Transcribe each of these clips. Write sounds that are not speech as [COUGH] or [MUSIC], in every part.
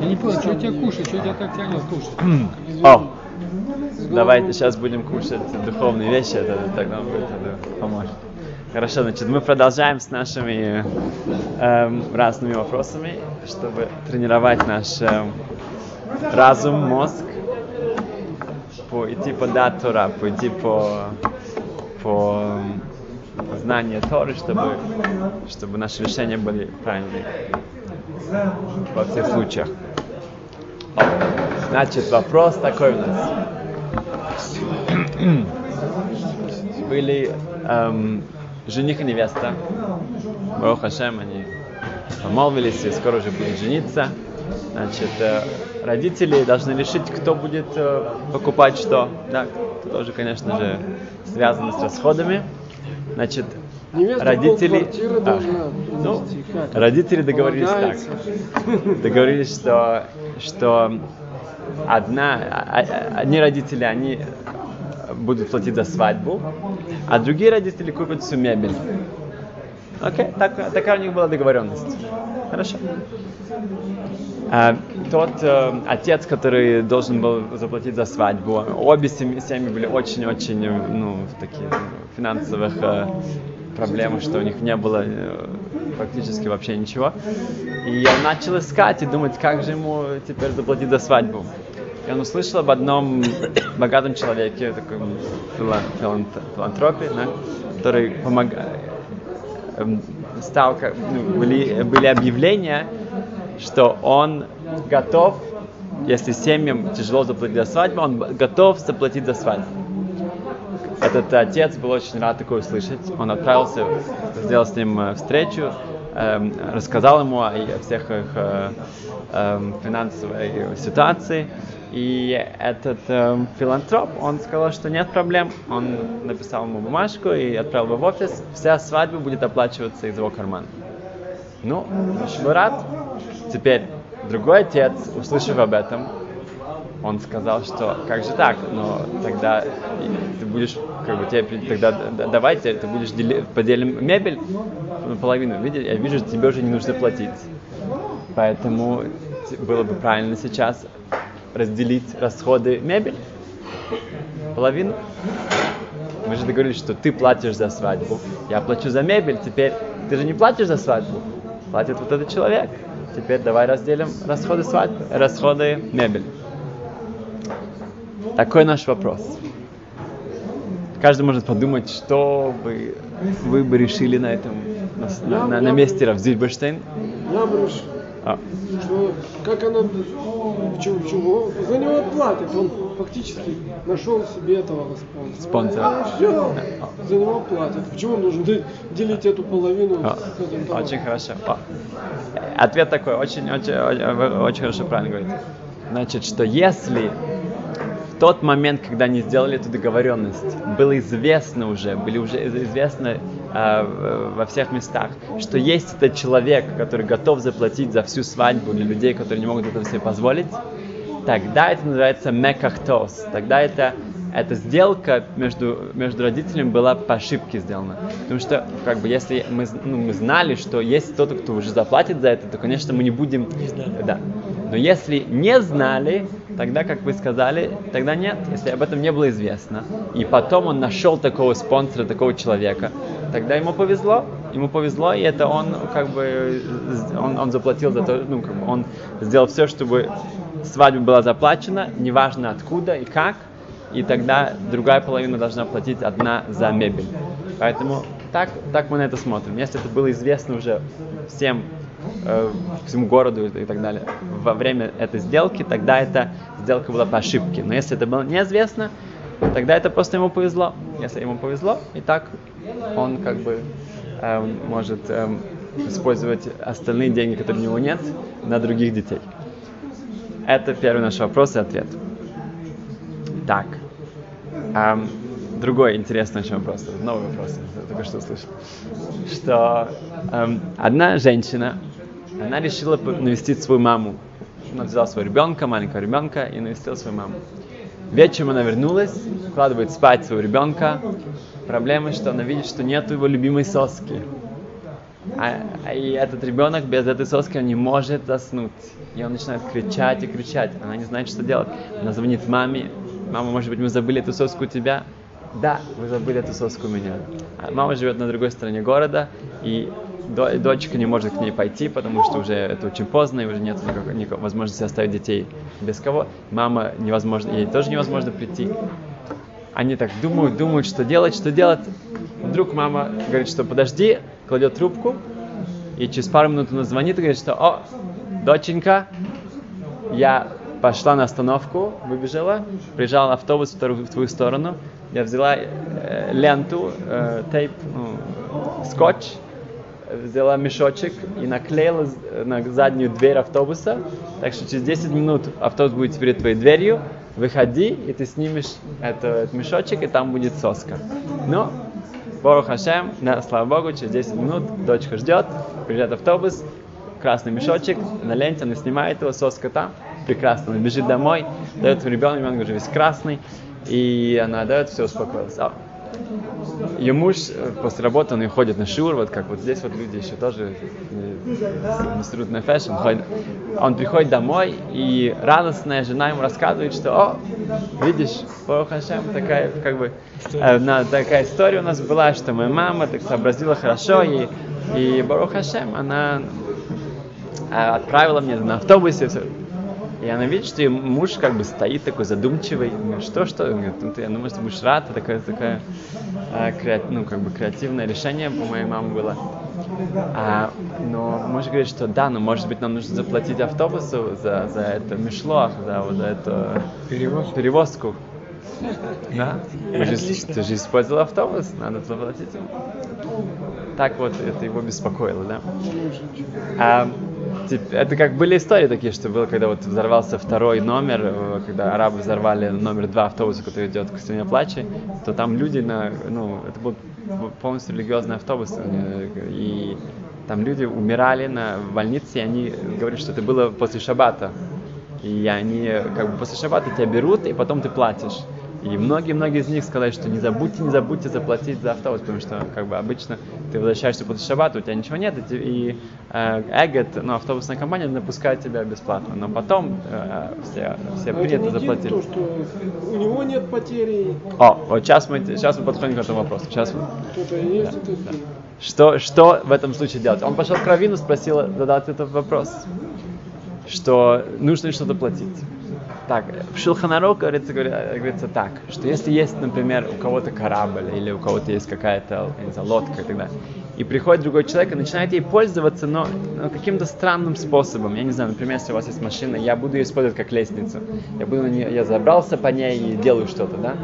Я не понял, что тебя кушать, что тебя так тянет кушать? О, давайте сейчас будем кушать духовные вещи, это так нам будет это поможет. Хорошо, значит, мы продолжаем с нашими эм, разными вопросами, чтобы тренировать наш эм, разум, мозг, по, идти по дат Тора, пойти по, по эм, знанию Торы, чтобы, чтобы наши решения были правильными во всех случаях. Значит, вопрос такой у нас. Были эм, жених и невеста. Барух Хашем, они помолвились и скоро уже будут жениться. Значит, э, родители должны решить, кто будет э, покупать что. Да, это тоже, конечно же, связано с расходами. Значит, Невеста родители, а, ну, родители договорились Полагается. так. Договорились, что, что одна, а- а- одни родители, они будут платить за свадьбу, а другие родители купят всю мебель. Окей, так, такая у них была договоренность. Хорошо. А, тот э, отец, который должен был заплатить за свадьбу, обе семьи, семьи были очень-очень, э, ну, в таких финансовых э, проблемах, что у них не было э, практически вообще ничего. И он начал искать и думать, как же ему теперь заплатить за свадьбу. И он услышал об одном богатом человеке, таком филан- филант- филантропе, да, который помогает эм, стал, ну, были, были объявления, что он готов, если семьям тяжело заплатить за свадьбу, он готов заплатить за свадьбу. Этот отец был очень рад такое услышать. Он отправился, сделал с ним э, встречу, рассказал ему о всех их э, эм, финансовой ситуации. И этот эм, филантроп, он сказал, что нет проблем. Он написал ему бумажку и отправил его в офис. Вся свадьба будет оплачиваться из его кармана. Ну, был рад. Теперь другой отец, услышав об этом, он сказал, что как же так, но тогда ты будешь, как бы тебе тогда давайте, ты будешь дели- поделим мебель наполовину, видишь, я вижу, что тебе уже не нужно платить. Поэтому было бы правильно сейчас разделить расходы мебель, половину. Мы же договорились, что ты платишь за свадьбу, я плачу за мебель, теперь ты же не платишь за свадьбу, платит вот этот человек. Теперь давай разделим расходы свадьбы, расходы мебель. Такой наш вопрос. Каждый может подумать, что бы вы бы решили на этом, на, на- на месте Равзильберштейн. Я бы решил, А, что как она, почему, почему, за него платит, он фактически нашел себе этого спонсора. Спонсора. Все, за него платят. Почему он должен де- делить эту половину а, с очень хорошо. А, Ответ такой, очень, очень, очень, очень хорошо правильно говорите. Значит, что если тот момент, когда они сделали эту договоренность, было известно уже, были уже из- известно а, во всех местах, что есть этот человек, который готов заплатить за всю свадьбу для людей, которые не могут этого себе позволить, тогда это называется мекахтос. Тогда это, эта сделка между, между родителями была по ошибке сделана. Потому что, как бы, если мы, ну, мы знали, что есть кто-то, кто уже заплатит за это, то, конечно, мы не будем... Да. Но если не знали, тогда, как вы сказали, тогда нет, если об этом не было известно. И потом он нашел такого спонсора, такого человека, тогда ему повезло, ему повезло, и это он как бы он, он заплатил за то, ну, как бы он сделал все, чтобы свадьба была заплачена, неважно откуда и как, и тогда другая половина должна платить одна за мебель. Поэтому так, так мы на это смотрим. Если это было известно уже всем, э, всему городу и так далее во время этой сделки, тогда эта сделка была по ошибке. Но если это было неизвестно, тогда это просто ему повезло. Если ему повезло, и так он как бы эм, может эм, использовать остальные деньги, которые у него нет, на других детей. Это первый наш вопрос и ответ. Так. Ам, другой интересный очень вопрос. Новый вопрос. Я только что услышал. Что ам, одна женщина, она решила навестить свою маму. Она взяла своего ребенка, маленького ребенка, и навестила свою маму. Вечером она вернулась, укладывает спать своего ребенка. Проблема, что она видит, что нет его любимой соски. А, а и этот ребенок без этой соски он не может заснуть. И он начинает кричать и кричать. Она не знает, что делать. Она звонит маме. Мама, может быть, мы забыли эту соску у тебя? Да, вы забыли эту соску у меня. А мама живет на другой стороне города, и дочка не может к ней пойти, потому что уже это очень поздно, и уже нет никакой, никакой возможности оставить детей без кого. Мама невозможно, ей тоже невозможно прийти. Они так думают, думают, что делать, что делать. Вдруг мама говорит, что подожди, кладет трубку, и через пару минут она звонит и говорит, что «О, доченька, я пошла на остановку, выбежала, приезжал автобус в, в твою сторону, я взяла э, ленту, э, тейп, ну, скотч, взяла мешочек и наклеила на заднюю дверь автобуса, так что через 10 минут автобус будет перед твоей дверью, выходи, и ты снимешь это, этот мешочек, и там будет соска. Но, ברוך השם, да, слава Богу, через 10 минут дочка ждет, приезжает автобус, красный мешочек, на ленте она снимает его, соска там, прекрасно, она бежит домой, дает ребенку, ребенок уже весь красный, и она дает, все успокоилось. Муж э, после работы, он и ходит на שיעור, вот как вот здесь вот люди еще тоже מסירות נפש. Он приходит домой, и радостная жена ему рассказывает, что, о, видишь, Барух Хашем, такая, как бы, э, на, такая история у нас была, что моя мама так сообразила хорошо, и, и Барух Хашем, она э, отправила мне на автобусе, и она видит, что ее муж как бы стоит такой задумчивый. Что, что? Он говорит, ну, ты, я думаю, что будешь рад. Такое, такое а, креат, ну, как бы креативное решение у моей мамы было. А, но муж говорит, что да, но может быть нам нужно заплатить автобусу за, за это мешло, за вот эту перевозку. перевозку. Да? Ты же, ты же использовал автобус, надо заплатить ему. Так вот, это его беспокоило, да? А, это как были истории такие, что было, когда вот взорвался второй номер, э, когда арабы взорвали номер два автобуса, который идет к стене плача, то там люди на, ну, это был полностью религиозный автобус, э, и там люди умирали на больнице, и они говорят, что это было после шабата. И они как бы после шабата тебя берут, и потом ты платишь. И многие-многие из них сказали, что не забудьте, не забудьте заплатить за автобус, потому что как бы обычно ты возвращаешься после шаббата, у тебя ничего нет, и э, Эгет, ну, автобусная компания напускает тебя бесплатно, но потом э, все, все но приняты заплатили. То, что у него нет потери. О, вот сейчас мы, сейчас мы подходим к этому вопросу. Сейчас мы... да, да. Что, что в этом случае делать? Он пошел к Равину, спросил, задал этот вопрос, что нужно ли что-то платить. Так, в Шилханарух говорится, говорится так, что если есть, например, у кого-то корабль или у кого-то есть какая-то знаю, лодка и так далее, и приходит другой человек и начинает ей пользоваться, но, но каким-то странным способом. Я не знаю, например, если у вас есть машина, я буду ее использовать как лестницу. Я буду на нее, я забрался по ней и делаю что-то, да?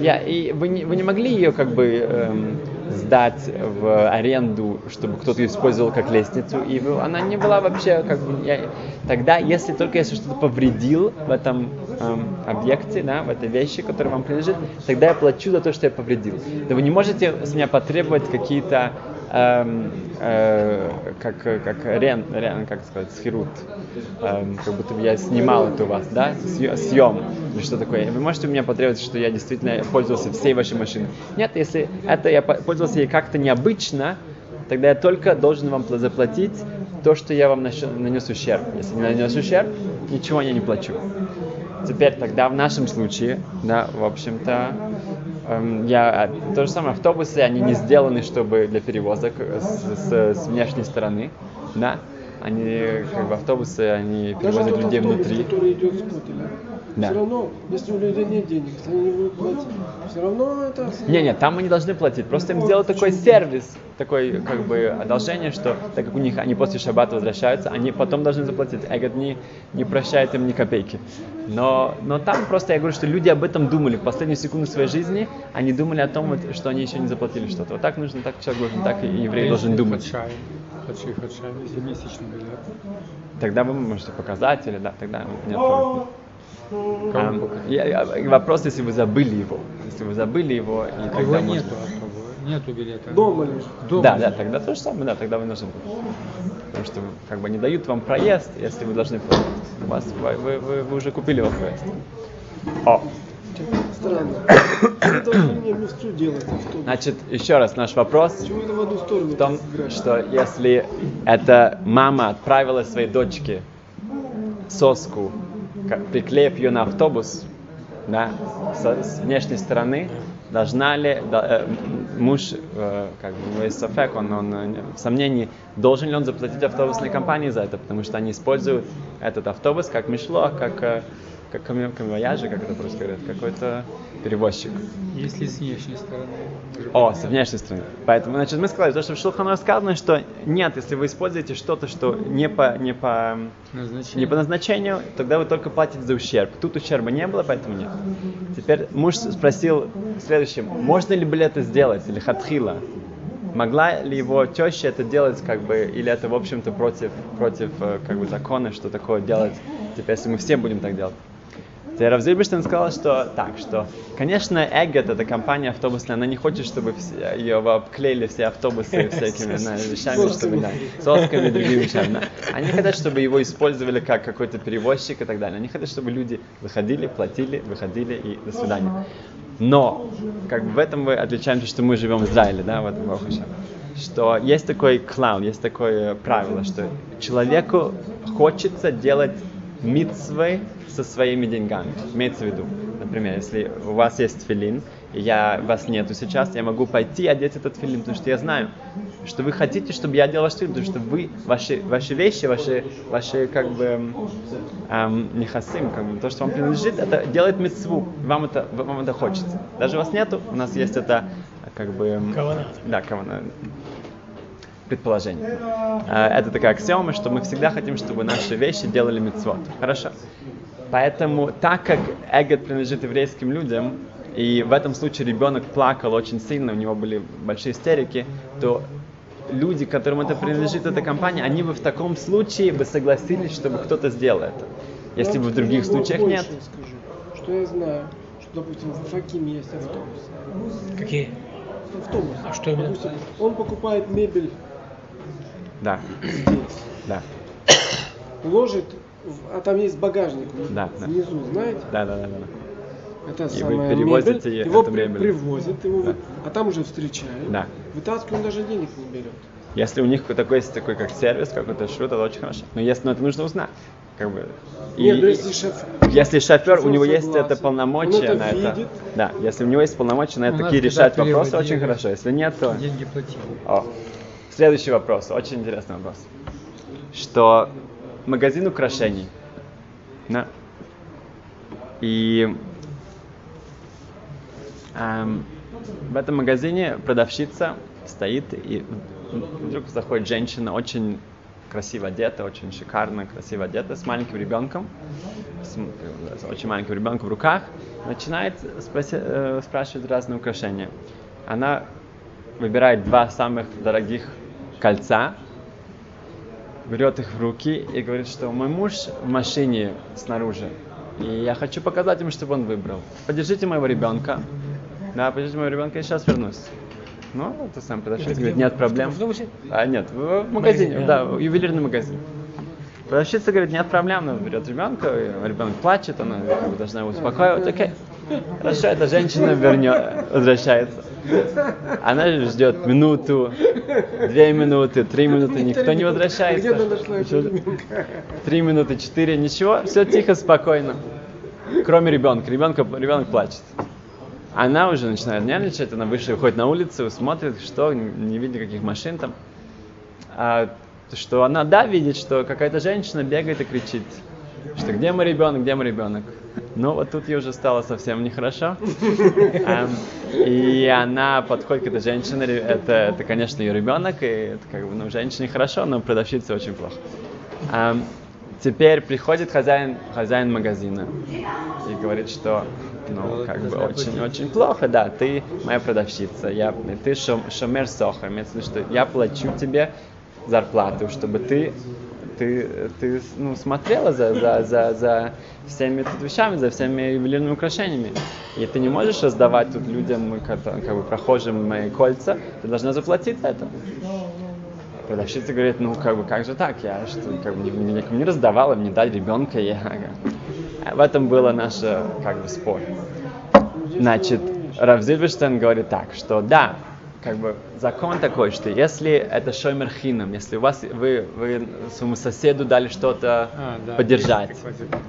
Я, и вы не, вы не могли ее как бы эм, сдать в аренду, чтобы кто-то ее использовал как лестницу, и она не была вообще как бы... Я, тогда, если только если что-то повредил в этом эм, объекте, да, в этой вещи, которая вам принадлежит, тогда я плачу за то, что я повредил. Но вы не можете с меня потребовать какие-то эм, э, как, как рен, рен, как сказать, схирут, эм, как будто бы я снимал это у вас, да, съем, или что такое. Вы можете у меня потребовать, что я действительно пользовался всей вашей машиной. Нет, если это я пользовался ей как-то необычно, тогда я только должен вам заплатить то, что я вам нанес ущерб. Если не нанес ущерб, ничего я не плачу. Теперь тогда в нашем случае, да, в общем-то, я, а, то же самое, автобусы, они не сделаны, чтобы для перевозок с, с, с внешней стороны, да, они, как бы, автобусы, они перевозят Даже людей автобус, внутри. который идет с Кутеля. Да. Все равно, если у людей нет денег, они не будут платить, все равно это... Не, не, там мы не должны платить. Просто им сделать такой сервис, такой как бы одолжение, что так как у них они после шаббата возвращаются, они потом должны заплатить. Эгод не, не прощает им ни копейки. Но, но там просто я говорю, что люди об этом думали в последнюю секунду своей жизни, они думали о том, что они еще не заплатили что-то. Вот так нужно, так человек должен, так и еврей должен думать. Хадшай, хадшай, если месячный билет. Тогда вы можете показать, или да, тогда нет проблем. А, я, я, вопрос, если вы забыли его. Если вы забыли его, и тогда его можно... нету, нету билета. Дома лишь. Дома да, лежит. да, тогда то же самое, да, тогда вы нужны. Потому что как бы не дают вам проезд, если вы должны платить. У вас, вы, вы, вы, вы уже купили вам проезд. О, странно. Делать. Значит, еще раз наш вопрос Почему это в одну сторону в том, играть? что если эта мама отправила своей дочке соску, приклеив ее на автобус, да, со- с внешней стороны, должна ли да, э, муж, э, как бы, есть софек, он, он э, в сомнении, должен ли он заплатить автобусной компании за это, потому что они используют этот автобус как мешло, как, э, как камевояжи, как это просто говорят, какой-то перевозчик. Если с внешней стороны. О, с внешней стороны. Поэтому, значит, мы сказали, то, что в Шулхану сказано, что нет, если вы используете что-то, что не по, не по, не по назначению, тогда вы только платите за ущерб. Тут ущерба не было, поэтому нет. Теперь муж спросил следующим, можно ли было это сделать, или хатхила? Могла ли его теща это делать, как бы, или это, в общем-то, против, против э, как бы, закона, что такое делать, типа, если мы все будем так делать? Теперь Раф Зильберштейн сказал, что так, что, конечно, Эггет, эта компания автобусная, она не хочет, чтобы все, ее обклеили все автобусы [LAUGHS] всякими вещами, чтобы, да, сосками и другими вещами. да. Они хотят, чтобы его использовали как какой-то перевозчик и так далее. Они хотят, чтобы люди выходили, платили, выходили и до свидания. Но, как бы в этом мы отличаемся, что мы живем в Израиле, да, в этом Барух Ашем. Что есть такой клаун, есть такое правило, что человеку хочется делать митцвы со своими деньгами. Имеется в виду, например, если у вас есть филин, и я, вас нету сейчас, я могу пойти и одеть этот филин, потому что я знаю, что вы хотите, чтобы я делал ваш филин, потому что вы, ваши, ваши вещи, ваши, ваши как бы эм, нехасим, как бы, то, что вам принадлежит, это делает митцву, вам это, вам это хочется. Даже у вас нету, у нас есть это как бы... Кавана. Да, кавана предположение. Э, Это такая аксиома, что мы всегда хотим, чтобы наши вещи делали мицвод. Хорошо. Поэтому, так как эгет принадлежит еврейским людям, и в этом случае ребенок плакал очень сильно, у него были большие истерики, то люди, которым это принадлежит, эта компания, они бы в таком случае бы согласились, чтобы кто-то сделал это. Если бы в других случаях нет. скажу, что я знаю, что, допустим, в Факиме есть автобус. Какие? Автобус. А что именно? Допустим, он покупает мебель Да, здесь, да, ложит, в- а там есть багажник Да, да. внизу, знаете? да, да, да. да. Это И вы самая перевозите мебель, его при- мебель. привозят, его, Да. вы- а там уже встречают. Да. Вытаскивают, он даже денег не берет. Если у них такой есть такой как сервис, какой-то шут, это очень хорошо. Но если, но это нужно узнать. Как бы. И- Нет, ну и- если шеф... если шофер, у него есть согласен, это полномочия это на это. видит. Да, если у него есть полномочия на это, такие решать вопросы, очень хорошо. Если нет, то. Деньги платили. О, следующий вопрос, очень интересный вопрос. Что магазин украшений. Да. И эм, в этом магазине продавщица стоит, и вдруг заходит женщина, очень красиво одета, очень шикарно, красиво одета, с маленьким ребенком, с, с очень маленьким ребенком в руках, начинает спроси- э, спрашивать разные украшения. Она выбирает два самых дорогих кольца, берет их в руки и говорит, что мой муж в машине снаружи, и я хочу показать ему, чтобы он выбрал. Подержите моего ребенка. Да, подержите моего ребенка, я сейчас вернусь. Ну, это сам продавщица говорит, нет проблем. В? А, нет, в, в магазине, да, а. ювелирный магазин. Продавщица говорит, нет проблем, она берет ребенка, ребенок плачет, она должна его успокаивать, окей. Хорошо, эта женщина вернет, возвращается. Она ждет минуту, две минуты, три минуты, никто не возвращается. Три минуты, четыре, ничего, все тихо, спокойно. Кроме ребенка, ребенка, ребенок плачет. Она уже начинает нервничать, она вышла, выходит на улицу, смотрит, что, не видит никаких машин там. А, что она, да, видит, что какая-то женщина бегает и кричит, что где мой ребенок, где мой ребенок. Ну, вот тут ей уже стало совсем нехорошо. [LAUGHS] И она подходит к этой женщине, это, это, конечно, ее ребенок, и это как бы, ну, женщине хорошо, но продавщице очень плохо. Теперь приходит хозяин, хозяин магазина и говорит, что ну, как бы очень-очень плохо, да, ты моя продавщица, я, ты шом- шомер сохар, имеется в виду, что я плачу тебе зарплату, чтобы ты, ты, ты ну, смотрела за, за, за, за всеми тут вещами, за всеми ювелирными украшениями. И ты не можешь раздавать тут людям, как, как бы прохожим мои кольца, ты должна заплатить за это. Продавщица говорит, ну как бы как же так, я что, как бы ни- никому не раздавала, мне дать ребенка, я... В этом было наше как бы спор. Значит, Рав Зильберштейн говорит так, что да, как бы закон такой, что если это шоймер хинам, если у вас вы, вы своему соседу дали что-то А, да, поддержать,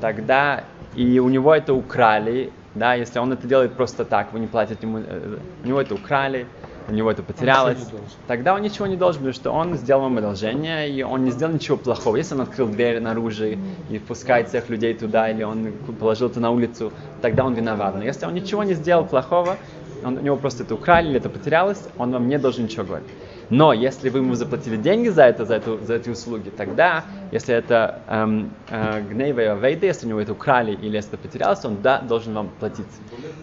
тогда и у него это украли, да, если он это делает просто так, вы не платите ему, э, у него это украли, у него это потерялось, должен. тогда он ничего не должен, потому что он сделал вам одолжение, и он не сделал ничего плохого. Если он открыл дверь наружу и впускает всех людей туда, или он положил это на улицу, тогда он виноват. Но если он ничего не сделал плохого, он, у него просто это украли или это потерялось, он вам не должен ничего говорить. Но если вы ему заплатили деньги за это, за, эту, за эти услуги, тогда, если это эм, э, гнева и вейда, если у него это украли или если это потерялось, он да, должен вам платить.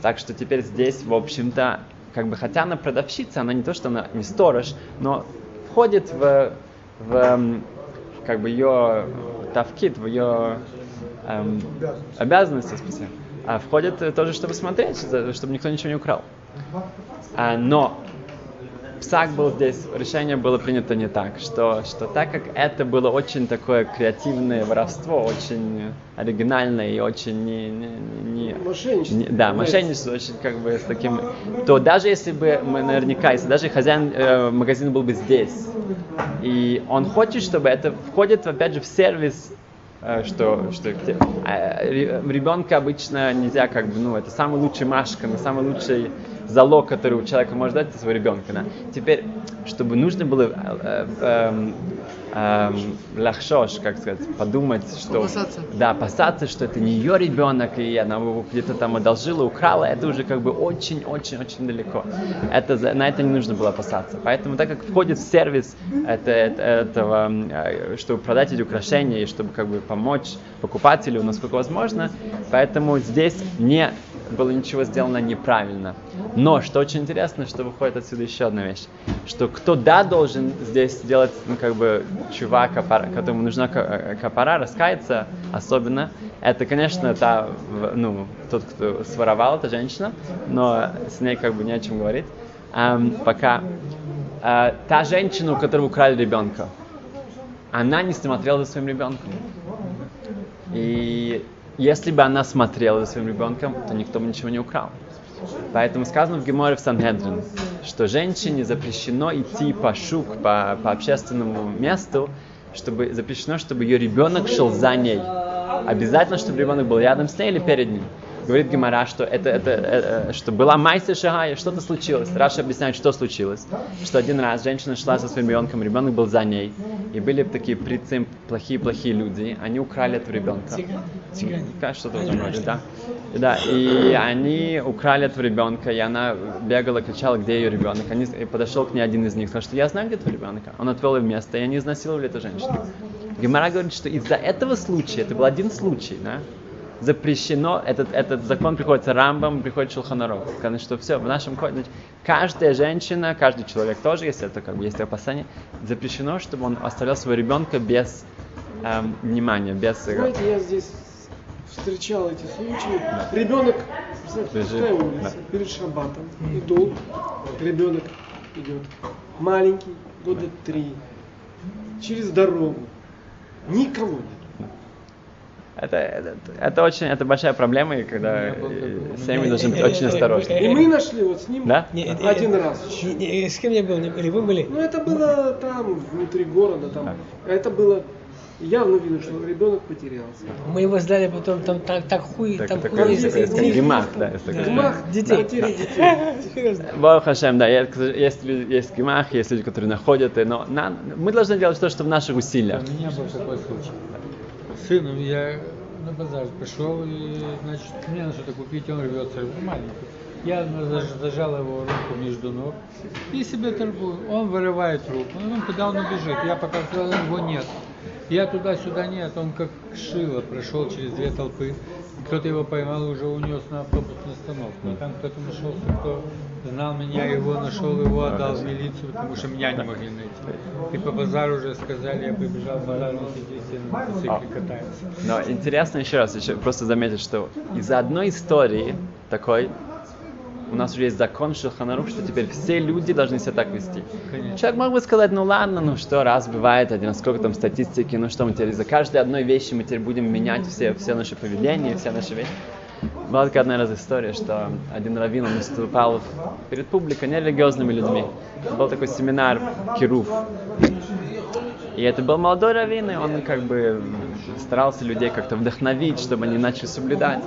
Так что теперь здесь, в общем-то, как бы, хотя она продавщица, она не то, что она не сторож, но входит в, в эм, как бы ее тавкит, в ее эм, обязанности, спасибо, а входит тоже, чтобы смотреть, чтобы никто ничего не украл. А, но Псак был здесь, решение было принято не так, что, что так как это было очень такое креативное воровство, очень оригинальное и очень не, не, не- Мошенничество. не- да, мошенничество очень как бы с таким, то даже если бы мы наверняка, если даже хозяин э, магазина был бы здесь, и он хочет, чтобы это входит опять же в сервис э, что, что где- а, ре- ребенка обычно нельзя как бы, ну, это самый лучший машка, самый лучший залог, который у человека может дать, это своего ребенка, да. Теперь, чтобы нужно было э, э, эм, лахшош, как сказать, подумать, что... Опасаться. Да, опасаться, что это не ее ребенок, и она его где-то там одолжила, украла, это уже как бы очень-очень-очень далеко. Это, на это не нужно было опасаться. Поэтому, так как входит в сервис это, это- этого, э, чтобы продать эти украшения и чтобы как бы помочь покупателю, насколько возможно, поэтому здесь не было ничего сделано неправильно. Но, что очень интересно, что выходит отсюда еще одна вещь, что кто да должен здесь сделать, ну, как бы, чувак, капара- которому нужна ка- э, капара, раскаяться особенно, это, конечно, та, ну, тот, кто своровал, эта женщина, но с ней как бы не о чем говорить. Ам, пока а, та женщина, у которой украли ребенка, она не смотрела за своим ребенком. И если бы она смотрела за своим ребенком, то никто бы ничего не украл. Поэтому сказано в Геморе в Санхедрин, что женщине запрещено идти по шук, по, по общественному месту, чтобы запрещено, чтобы ее ребенок шел за ней. Обязательно, чтобы ребенок был рядом с ней или перед ним. Говорит Гемора, что это, это, э, э, что была майса шагая, что-то случилось. Раша объясняет, что случилось. Что один раз женщина шла со своим ребенком, ребенок был за ней. И были такие прицим, плохие-плохие люди. Они украли этого ребенка. Цыгане. Что-то в этом роде, да. Да, и они украли этого ребенка, и она бегала, кричала, где ее ребенок. Они, и подошел к ней один из них, сказал, что я знаю, где твой ребенок. Он отвел ее в место, и они изнасиловали эту женщину. Гемора говорит, что из-за этого случая, это был один случай, да, запрещено, этот, этот закон приходится Рамбам, приходит Шулханаров. Сказано, что все, в нашем значит, каждая женщина, каждый человек тоже, если это как бы есть опасение, запрещено, чтобы он оставлял своего ребенка без эм, внимания, без... Знаете, я здесь встречал эти случаи. Ребенок, представьте, пустая улица, да. перед шаббатом, идут, ребенок идет, маленький, года три, через дорогу, никого нет. Это, это, это очень, это большая проблема, и когда э, семьи должны быть очень осторожны. И мы нашли вот с ним Да? Один раз. не, не, С кем я был? Не- Или вы были? Ну это было там, внутри города, там. Это было явно видно, что ребенок потерялся. Мы его сдали потом, там так, так хуй, Так- там так- хуй. как из- гемах, да, есть такой. Гмах, Детей. потери детей. [LAUGHS] Хашем, да, есть, есть, гемах, есть люди, которые находят, но на- мы должны делать то, что в наших усилиях. У меня был такой случай. Сыну я на базар пришел, и, значит, мне надо что-то купить, он рвется, маленький. Я заж- зажал его руку между ног и себе торгую. Он вырывает руку, ну куда он убежит? Я пока сказал, его нет. Я туда-сюда нет, он как шило прошел через две толпы. Кто-то его поймал и уже унес на автобусную остановку. А там кто-то нашелся, кто знал меня, его нашел, его отдал в милицию, потому что меня не могли найти. И по базару уже сказали, я побежал в базар, он на мотоцикле катается. Но интересно еще раз, еще просто заметить, что из-за одной истории такой у нас уже есть закон Шелханарух, что теперь все люди должны себя так вести. Конечно. Человек мог бы сказать, ну ладно, ну что, раз бывает один, сколько там статистики, ну что мы теперь из-за каждой одной вещи мы теперь будем менять все, все наши поведения, все наши вещи. Была такая одна раз история, что один раввин, он выступал перед публикой, нерелигиозными людьми. Был такой семинар Кируф. И это был молодой раввин, и он как бы старался людей как-то вдохновить, чтобы они начали соблюдать.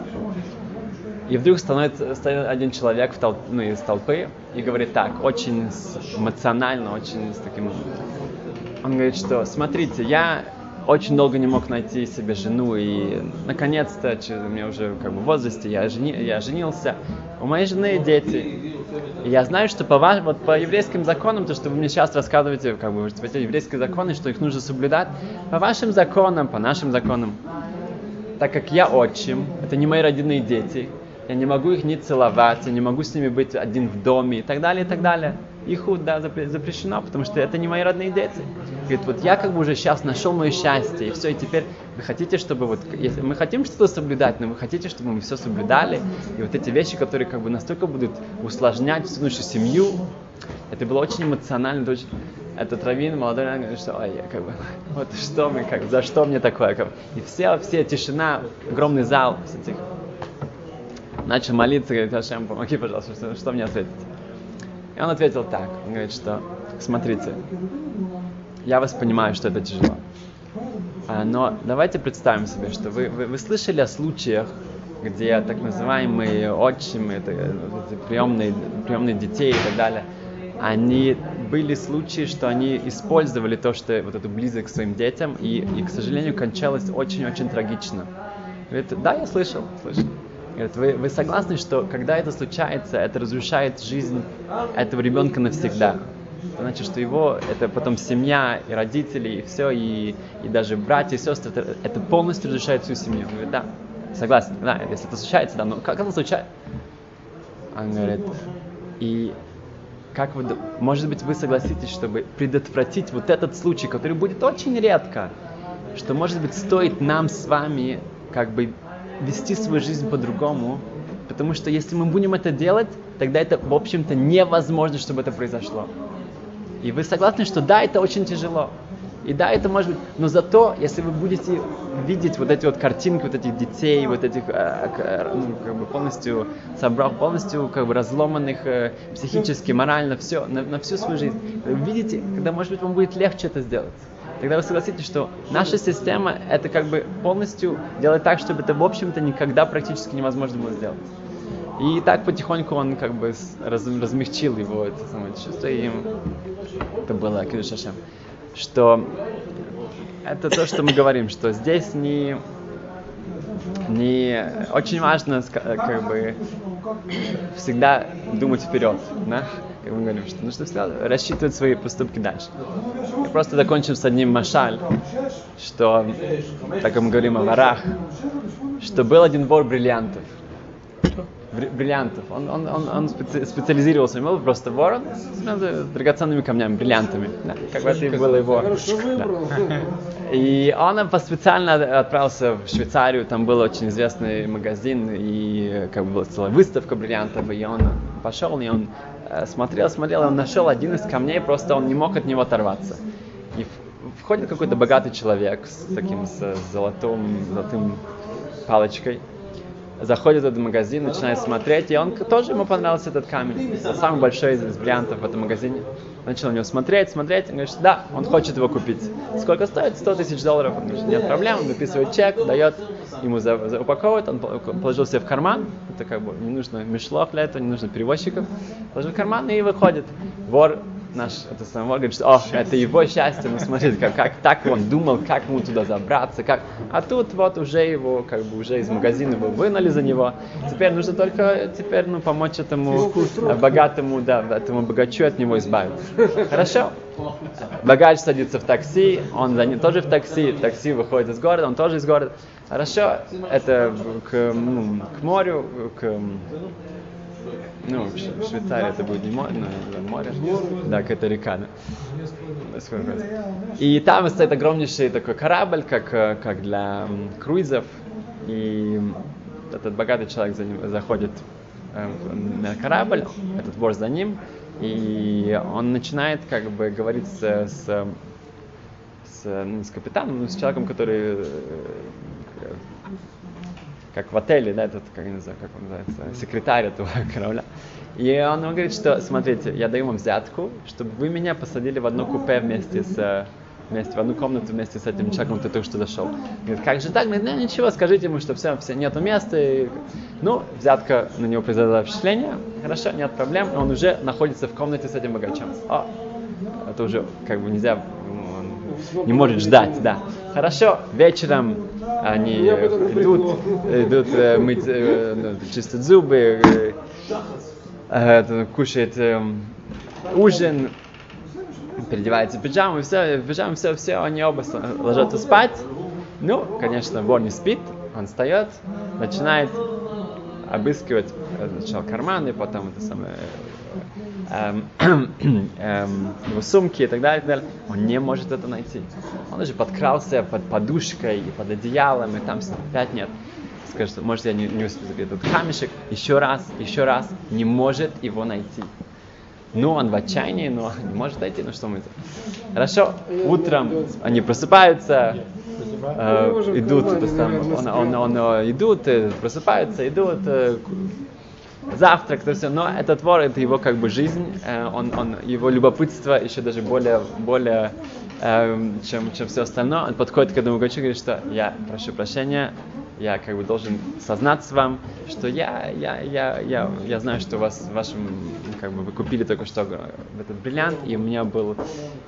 И вдруг становится, один человек в толп, ну, из толпы и говорит так, очень эмоционально, очень с таким... Он говорит, что смотрите, я очень долго не мог найти себе жену, и наконец-то, мне уже как бы в возрасте, я, жени, я женился, у моей жены дети. И я знаю, что по, ваш, вот по еврейским законам, то, что вы мне сейчас рассказываете, как бы, эти еврейские законы, что их нужно соблюдать, по вашим законам, по нашим законам, так как я отчим, это не мои родные дети, я не могу их не целовать, я не могу с ними быть один в доме и так далее, и так далее. Их да, запрещено, потому что это не мои родные дети. Говорит, вот я как бы уже сейчас нашел мое счастье, и все, и теперь вы хотите, чтобы вот, если мы хотим что-то соблюдать, но вы хотите, чтобы мы все соблюдали, и вот эти вещи, которые как бы настолько будут усложнять всю нашу семью, это было очень эмоционально, это очень, этот раввин молодой говорит, что ой, я как бы, вот что мы, как, за что мне такое, как, и все, все, тишина, огромный зал, все тихо начал молиться, говорит, Ашем, помоги, пожалуйста, что, что мне ответить? И он ответил так, он говорит, что, смотрите, я вас понимаю, что это тяжело, а, но давайте представим себе, что вы, вы, вы слышали о случаях, где так называемые отчимы, это, это приемные, приемные детей и так далее, они были случаи, что они использовали то, что вот эту близость к своим детям, и, и к сожалению, кончалось очень-очень трагично. Говорит, да, я слышал, слышал. Говорит, вы, вы согласны, что когда это случается, это разрушает жизнь этого ребенка навсегда? Это значит, что его, это потом семья, и родители, и все, и, и даже братья и сестры, это, это полностью разрушает всю семью. Он говорит, да, согласен, да, если это случается, да, но как это случается? Он говорит, и как вы, может быть, вы согласитесь, чтобы предотвратить вот этот случай, который будет очень редко, что, может быть, стоит нам с вами как бы вести свою жизнь по-другому, потому что если мы будем это делать, тогда это, в общем-то, невозможно, чтобы это произошло. И вы согласны, что да, это очень тяжело. И да, это может быть, но зато, если вы будете видеть вот эти вот картинки, вот этих детей, вот этих э, ну, как бы полностью собрал, полностью как бы разломанных э, психически, морально, все, на, на всю свою жизнь, видите, когда, может быть, вам будет легче это сделать тогда вы согласитесь, что наша система это как бы полностью делает так, чтобы это в общем-то никогда практически невозможно было сделать. И так потихоньку он как бы раз, размягчил его это самое чувство, и это было Кирюшашем. Что это то, что мы говорим, что здесь не не очень важно как бы всегда думать вперед, да? Как мы говорим, что нужно всегда рассчитывать свои поступки дальше. И просто закончим с одним машаль, что, так как мы говорим о ворах, что был один вор бриллиантов. Бриллиантов. Он, он, он, он специ, специализировался, он был просто вор с драгоценными камнями, бриллиантами. Да, как бы это было его. Да. И он специально отправился в Швейцарию, там был очень известный магазин, и как бы была целая выставка бриллиантов, и он пошел, и он Э, смотрел, смотрел, он нашел один из камней, просто он не мог от него оторваться. И входит какой-то богатый человек с таким с золотым, золотым палочкой, заходит в этот магазин, начинает смотреть, и он тоже ему понравился этот камень. Самый большой из бриллиантов в этом магазине. Начал на него смотреть, смотреть, и говорит, да, он хочет его купить. Сколько стоит? 100 тысяч долларов. Он говорит, нет проблем, он выписывает чек, дает, ему за, за, упаковывает, он положил себе в карман, это как бы не нужно мешлов для этого, не нужно перевозчиков, положил в карман и выходит. Вор наш это самый говорит, что О, это его счастье, ну смотрите, как, как так он думал, как ему туда забраться, как. А тут вот уже его, как бы уже из магазина его вынули за него. Теперь нужно только теперь ну, помочь этому богатому, да, этому богачу от него избавиться. Хорошо? Богач садится в такси, он за ним тоже в такси, такси выходит из города, он тоже из города. Хорошо, это к, ну, к морю, к ну, в Швейцарии это будет не море, но море. Да, какая-то река. И там стоит огромнейший такой корабль, как, э, как для круизов. И этот богатый человек за ним заходит э, на корабль, этот вор за ним, и он начинает как бы говорить с, с, с, ну, с капитаном, ну, с человеком, который э, как в отеле, да, этот, как, не знаю, как он называется, секретарь этого [LAUGHS] корабля. И он, он говорит, что, смотрите, я даю вам взятку, чтобы вы меня посадили в одно купе вместе с вместе в одну комнату вместе с этим человеком, кто только что дошел. Говорит, как же так? Говорит, ну ничего, скажите ему, что все, все нету места. И... Ну, взятка на него произвела впечатление, хорошо, нет проблем, он уже находится в комнате с этим богачом. О, это уже как бы нельзя, не может ждать, да. Хорошо, вечером они идут, идут э, мыть, э, ну, чистят зубы, э, кушают ужин, переодевается в пиджаму, все, в пиджаму, все, все, они оба ложатся спать. Ну, конечно, вор не спит, он встает, начинает обыскивать сначала карманы, потом это самое, [CLEARS THROAT] его сумки и так далее, и так далее. Он не может это найти. Он уже подкрался под подушкой и под одеялом, и там опять нет. Скажет, может, я не, не успею этот камешек, еще раз, еще раз, не может его найти. Ну, он в отчаянии, но [LAUGHS] не может найти, ну что мы... Хорошо, утром они просыпаются, э, идут, это наверное, он, он, он, э, идут, э, просыпаются, идут, э, завтрак, то все, но этот вор, это его как бы жизнь, э, он, он, его любопытство еще даже более, более эм, чем, чем все остальное, он подходит к этому богачу и говорит, что я прошу прощения, я как бы должен сознаться вам, что я, я, я, я, я знаю, что у вас вашем, как бы вы купили только что этот бриллиант, и у меня был,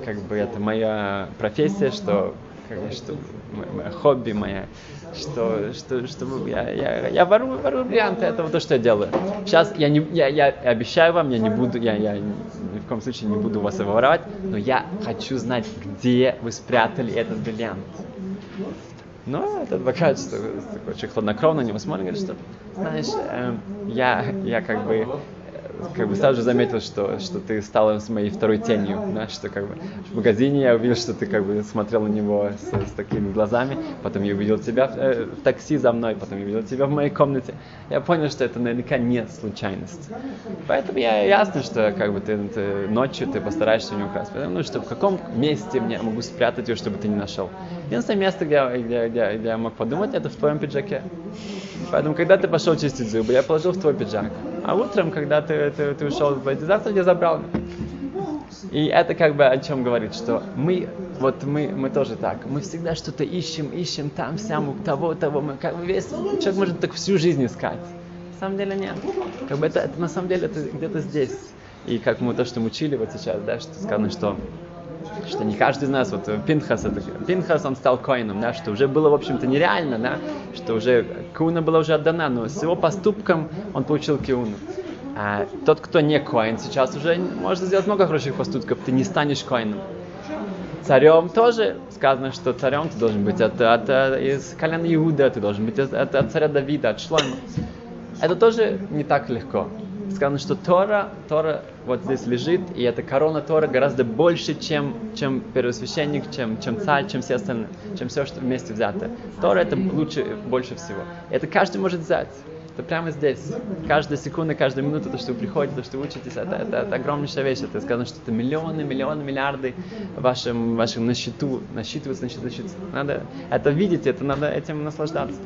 как бы это моя профессия, что как бы, что мо- мое хобби, моя, что, что, что я, я, я ворую, ворую бриллианты, это вот то, что я делаю. Сейчас я, не, я, я обещаю вам, я не буду, я, я ни в коем случае не буду вас воровать, но я хочу знать, где вы спрятали этот бриллиант. Но этот богач что- такой очень хладнокровно на него смотрит, говорит, что, знаешь, эм, я, я как бы, э, как бы сразу же заметил, что, что ты стала с моей второй тенью, да, что как бы в магазине я увидел, что ты как бы смотрел на него с, с такими глазами, потом я увидел тебя в, э, в такси за мной, потом я увидел тебя в моей комнате. Я понял, что это наверняка не случайность. Поэтому я ясно, что как бы ты, ты ночью ты постараешься не украсть. Ну, что в каком месте мне могу спрятать ее, чтобы ты не нашел. Единственное место, где, где, где, где я мог подумать, это в твоем пиджаке. Поэтому, когда ты пошел чистить зубы, я положил в твой пиджак. А утром, когда ты, ты, ты ушел завтра, я забрал. И это как бы о чем говорит, что мы, вот мы, мы тоже так, мы всегда что-то ищем, ищем там, сям, у того, того, мы как бы весь, человек может так всю жизнь искать. На самом деле нет. Как бы это, это на самом деле это где-то здесь. И как мы то, что мы учили вот сейчас, да, что сказано, что что не каждый из нас, вот Пинхас, это, Пинхас, он стал коином, да, что уже было, в общем-то, нереально, да, что уже куна была уже отдана, но с его поступком он получил киуну. А тот, кто не коин, сейчас уже может сделать много хороших поступков, ты не станешь коином. Царем тоже сказано, что царем ты должен быть от, от, э, из колена Иуда, ты должен быть от, от- от царя Давида, от Шлойма. Это тоже не так легко. Сказано, что Тора, Тора вот здесь лежит, и эта корона Тора гораздо больше, чем, чем первосвященник, чем, чем царь, чем все остальные, чем все, что вместе взято. Тора это лучше, больше всего. Это каждый может взять. Это прямо здесь. Каждая секунда, каждая минута, то, что вы приходите, то, что вы учитесь, это, это, это огромнейшая вещь. Это сказано, что это миллионы, миллионы, миллиарды вашим, вашим на счету, насчитываться, насчитываться. Надо это видеть, это надо этим наслаждаться.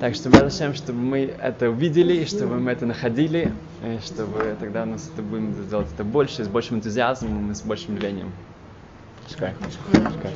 Так что зачем, чтобы мы это увидели, чтобы мы это находили, и чтобы тогда у нас это будем делать это больше, с большим энтузиазмом и с большим рвением. Шкай. Шкай.